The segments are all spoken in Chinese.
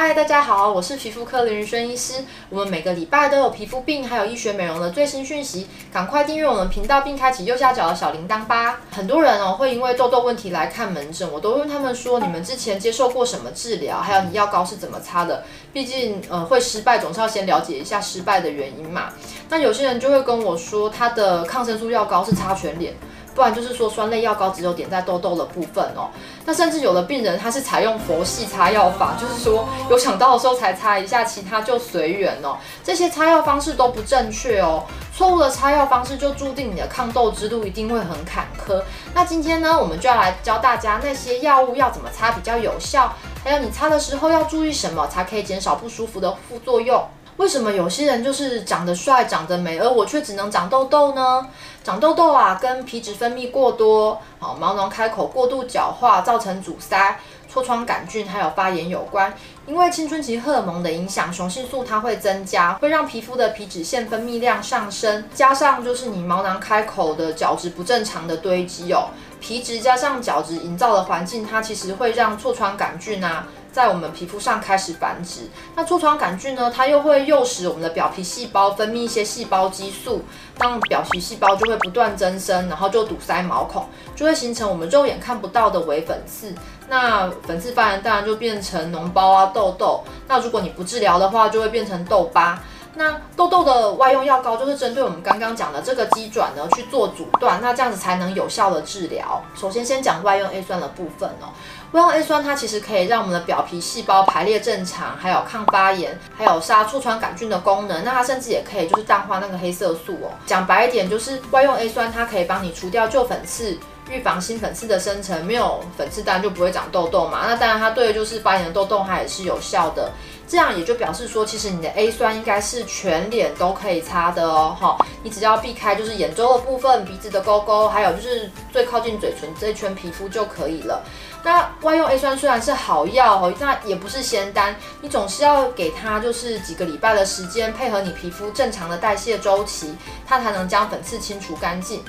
嗨，大家好，我是皮肤科林于轩医师。我们每个礼拜都有皮肤病还有医学美容的最新讯息，赶快订阅我们频道并开启右下角的小铃铛吧。很多人哦会因为痘痘问题来看门诊，我都问他们说，你们之前接受过什么治疗，还有你药膏是怎么擦的？毕竟呃会失败，总是要先了解一下失败的原因嘛。那有些人就会跟我说，他的抗生素药膏是擦全脸。不然就是说酸类药膏只有点在痘痘的部分哦。那甚至有的病人他是采用佛系擦药法，就是说有想到的时候才擦一下，其他就随缘哦。这些擦药方式都不正确哦。错误的擦药方式就注定你的抗痘之路一定会很坎坷。那今天呢，我们就要来教大家那些药物要怎么擦比较有效，还有你擦的时候要注意什么，才可以减少不舒服的副作用。为什么有些人就是长得帅、长得美，而我却只能长痘痘呢？长痘痘啊，跟皮脂分泌过多、好毛囊开口过度角化，造成阻塞、痤疮杆菌还有发炎有关。因为青春期荷尔蒙的影响，雄性素它会增加，会让皮肤的皮脂腺分泌量上升，加上就是你毛囊开口的角质不正常的堆积哦，皮脂加上角质营造的环境，它其实会让痤疮杆菌啊。在我们皮肤上开始繁殖，那痤疮杆菌呢，它又会诱使我们的表皮细胞分泌一些细胞激素，让表皮细胞就会不断增生，然后就堵塞毛孔，就会形成我们肉眼看不到的微粉刺。那粉刺发炎当然就变成脓包啊、痘痘。那如果你不治疗的话，就会变成痘疤。那痘痘的外用药膏就是针对我们刚刚讲的这个机转呢去做阻断，那这样子才能有效的治疗。首先先讲外用 A 酸的部分哦。外用 A 酸它其实可以让我们的表皮细胞排列正常，还有抗发炎，还有杀痤疮杆菌的功能。那它甚至也可以就是淡化那个黑色素哦。讲白一点，就是外用 A 酸它可以帮你除掉旧粉刺，预防新粉刺的生成。没有粉刺当然就不会长痘痘嘛。那当然它对就是发炎的痘痘它也是有效的。这样也就表示说，其实你的 A 酸应该是全脸都可以擦的哦。哈，你只要避开就是眼周的部分、鼻子的沟沟，还有就是最靠近嘴唇这一圈皮肤就可以了。那外用 A 酸虽然是好药哦，那也不是仙丹，你总是要给它就是几个礼拜的时间，配合你皮肤正常的代谢周期，它才能将粉刺清除干净。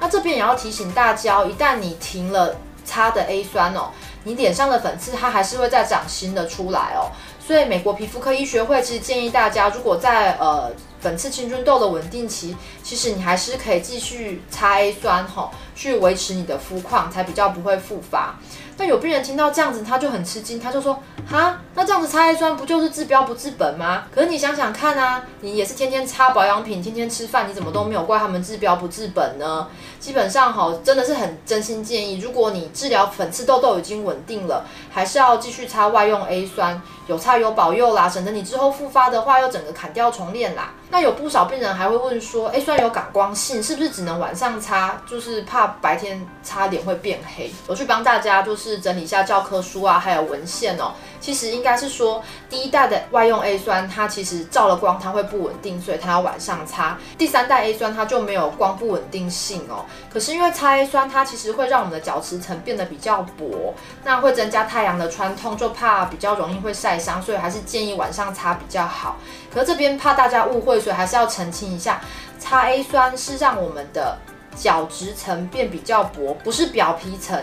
那这边也要提醒大家，一旦你停了擦的 A 酸哦，你脸上的粉刺它还是会再长新的出来哦。所以美国皮肤科医学会其实建议大家，如果在呃粉刺青春痘的稳定期，其实你还是可以继续擦 A 酸吼，去维持你的肤况，才比较不会复发。但有病人听到这样子，他就很吃惊，他就说：哈，那这样子擦 A 酸不就是治标不治本吗？可是你想想看啊，你也是天天擦保养品，天天吃饭，你怎么都没有怪他们治标不治本呢？基本上哈，真的是很真心建议，如果你治疗粉刺痘痘已经稳定了，还是要继续擦外用 A 酸，有擦有保佑啦，省得你之后复发的话又整个砍掉重练啦。那有不少病人还会问说，A 酸有感光性，是不是只能晚上擦？就是怕白天擦脸会变黑。我去帮大家就是。是整理一下教科书啊，还有文献哦。其实应该是说，第一代的外用 A 酸，它其实照了光，它会不稳定，所以它要晚上擦。第三代 A 酸它就没有光不稳定性哦。可是因为擦 A 酸，它其实会让我们的角质层变得比较薄，那会增加太阳的穿透，就怕比较容易会晒伤，所以还是建议晚上擦比较好。可是这边怕大家误会，所以还是要澄清一下，擦 A 酸是让我们的角质层变比较薄，不是表皮层。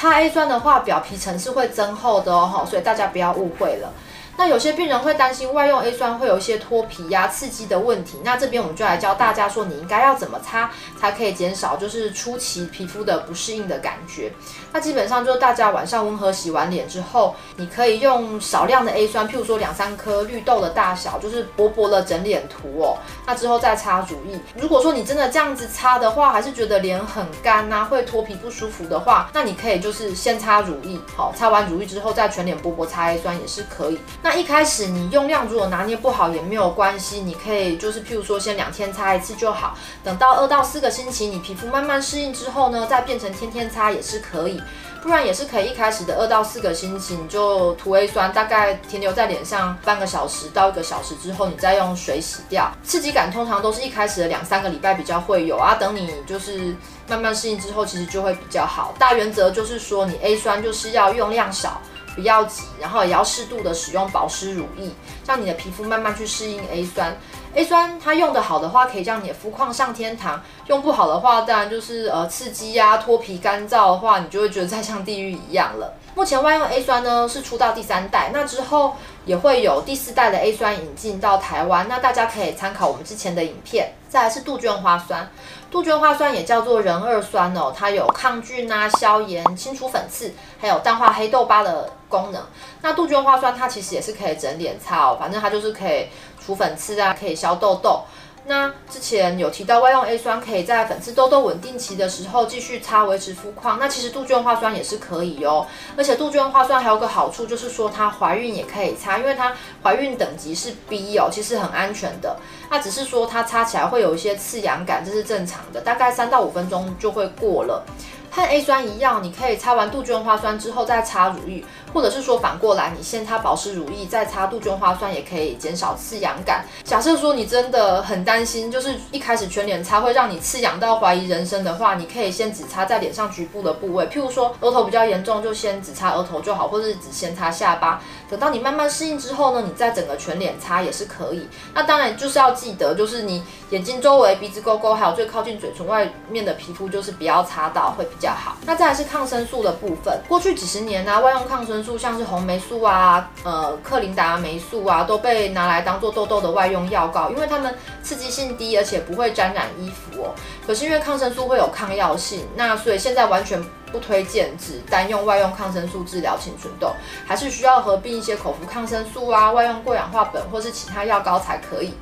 擦 A 酸的话，表皮层是会增厚的哦，所以大家不要误会了。那有些病人会担心外用 A 酸会有一些脱皮呀、刺激的问题，那这边我们就来教大家说，你应该要怎么擦才可以减少就是初期皮肤的不适应的感觉。那基本上就是大家晚上温和洗完脸之后，你可以用少量的 A 酸，譬如说两三颗绿豆的大小，就是薄薄的整脸涂哦。那之后再擦乳液。如果说你真的这样子擦的话，还是觉得脸很干呐，会脱皮不舒服的话，那你可以就是先擦乳液，好，擦完乳液之后再全脸薄薄擦 A 酸也是可以。那那一开始你用量如果拿捏不好也没有关系，你可以就是譬如说先两天擦一次就好，等到二到四个星期你皮肤慢慢适应之后呢，再变成天天擦也是可以，不然也是可以一开始的二到四个星期你就涂 A 酸，大概停留在脸上半个小时到一个小时之后，你再用水洗掉。刺激感通常都是一开始的两三个礼拜比较会有啊，等你就是慢慢适应之后，其实就会比较好。大原则就是说你 A 酸就是要用量少。不要急，然后也要适度的使用保湿乳液，让你的皮肤慢慢去适应 A 酸。A 酸它用得好的话，可以让你的肤况上天堂；用不好的话，当然就是呃刺激呀、脱皮、干燥的话，你就会觉得再像地狱一样了。目前外用 A 酸呢是出到第三代，那之后也会有第四代的 A 酸引进到台湾，那大家可以参考我们之前的影片。再来是杜鹃花酸，杜鹃花酸也叫做壬二酸哦，它有抗菌啊、消炎、清除粉刺，还有淡化黑痘疤的功能。那杜鹃花酸它其实也是可以整脸擦哦，反正它就是可以除粉刺啊，可以消痘痘。那之前有提到外用 A 酸可以在粉刺痘痘稳定期的时候继续擦维持肤况，那其实杜鹃花酸也是可以哦。而且杜鹃花酸还有个好处就是说它怀孕也可以擦，因为它怀孕等级是 B 哦，其实很安全的。那只是说它擦起来会有一些刺痒感，这是正常的，大概三到五分钟就会过了。和 A 酸一样，你可以擦完杜鹃花酸之后再擦乳液，或者是说反过来，你先擦保湿乳液再擦杜鹃花酸，也可以减少刺痒感。假设说你真的很担心，就是一开始全脸擦会让你刺痒到怀疑人生的话，你可以先只擦在脸上局部的部位，譬如说额头比较严重，就先只擦额头就好，或者是只先擦下巴。等到你慢慢适应之后呢，你再整个全脸擦也是可以。那当然就是要记得，就是你眼睛周围、鼻子沟沟，还有最靠近嘴唇外面的皮肤，就是不要擦到会比较好。那再来是抗生素的部分，过去几十年呢、外用抗生素像是红霉素啊、呃克林达霉素啊，都被拿来当做痘痘的外用药膏，因为它们刺激性低，而且不会沾染衣服哦。可是因为抗生素会有抗药性，那所以现在完全不推荐只单用外用抗生素治疗青春痘，还是需要合并一些口服抗生素啊、外用过氧化苯或是其他药膏才可以。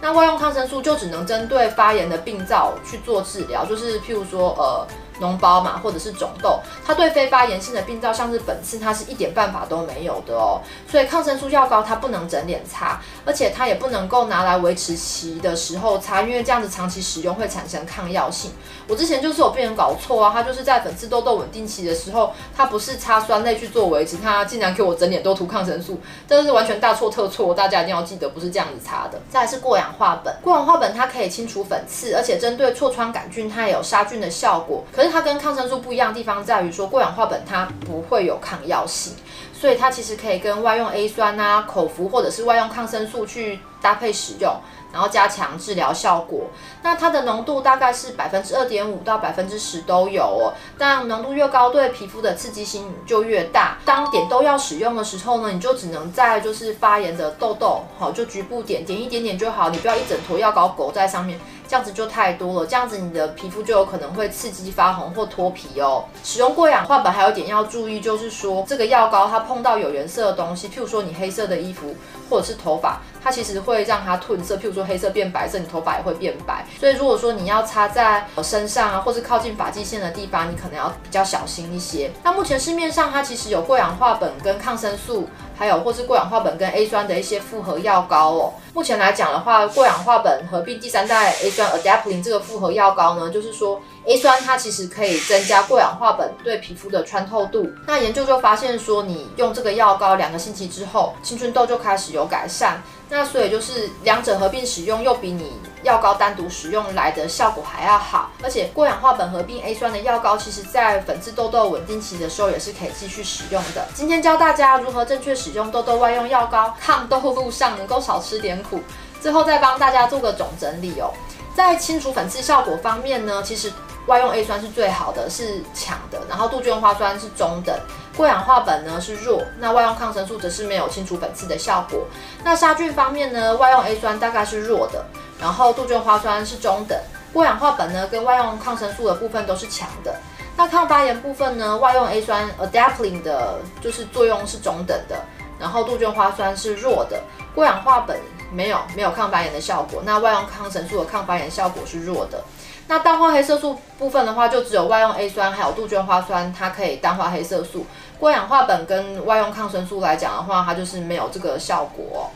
那外用抗生素就只能针对发炎的病灶去做治疗，就是譬如说呃。脓包嘛，或者是肿痘，它对非发炎性的病灶，像是粉刺，它是一点办法都没有的哦。所以抗生素药膏它不能整脸擦，而且它也不能够拿来维持期的时候擦，因为这样子长期使用会产生抗药性。我之前就是有病人搞错啊，他就是在粉刺痘痘稳定期的时候，他不是擦酸类去做维持，他竟然给我整脸都涂抗生素，这是完全大错特错，大家一定要记得不是这样子擦的。再来是过氧化苯，过氧化苯它可以清除粉刺，而且针对痤疮杆菌它也有杀菌的效果，可是。它跟抗生素不一样的地方在于说，过氧化苯它不会有抗药性，所以它其实可以跟外用 A 酸啊、口服或者是外用抗生素去搭配使用，然后加强治疗效果。那它的浓度大概是百分之二点五到百分之十都有哦，但浓度越高，对皮肤的刺激性就越大。当点都要使用的时候呢，你就只能在就是发炎的痘痘，好，就局部点点一点点就好，你不要一整坨药膏裹在上面。这样子就太多了，这样子你的皮肤就有可能会刺激发红或脱皮哦。使用过氧化苯还有点要注意，就是说这个药膏它碰到有颜色的东西，譬如说你黑色的衣服或者是头发，它其实会让它褪色，譬如说黑色变白色，你头发也会变白。所以如果说你要擦在身上啊，或是靠近发际线的地方，你可能要比较小心一些。那目前市面上它其实有过氧化苯跟抗生素。还有或是过氧化苯跟 A 酸的一些复合药膏哦。目前来讲的话，过氧化苯合并第三代 A 酸 Adapalene 这个复合药膏呢，就是说 A 酸它其实可以增加过氧化苯对皮肤的穿透度。那研究就发现说，你用这个药膏两个星期之后，青春痘就开始有改善。那所以就是两者合并使用，又比你药膏单独使用来的效果还要好。而且过氧化苯合并 A 酸的药膏，其实在粉刺痘痘稳定期的时候也是可以继续使用的。今天教大家如何正确使用痘痘外用药膏，抗痘路上能够少吃点苦。最后再帮大家做个总整理哦，在清除粉刺效果方面呢，其实外用 A 酸是最好的，是强的，然后杜鹃花酸是中等。过氧化苯呢是弱，那外用抗生素则是没有清除粉刺的效果。那杀菌方面呢，外用 A 酸大概是弱的，然后杜鹃花酸是中等，过氧化苯呢跟外用抗生素的部分都是强的。那抗发炎部分呢，外用 A 酸 Adapalene 的就是作用是中等的，然后杜鹃花酸是弱的，过氧化苯没有没有抗发炎的效果，那外用抗生素的抗发炎效果是弱的。那淡化黑色素部分的话，就只有外用 A 酸还有杜鹃花酸，它可以淡化黑色素。过氧化苯跟外用抗生素来讲的话，它就是没有这个效果。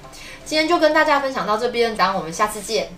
今天就跟大家分享到这边，然后我们下次见。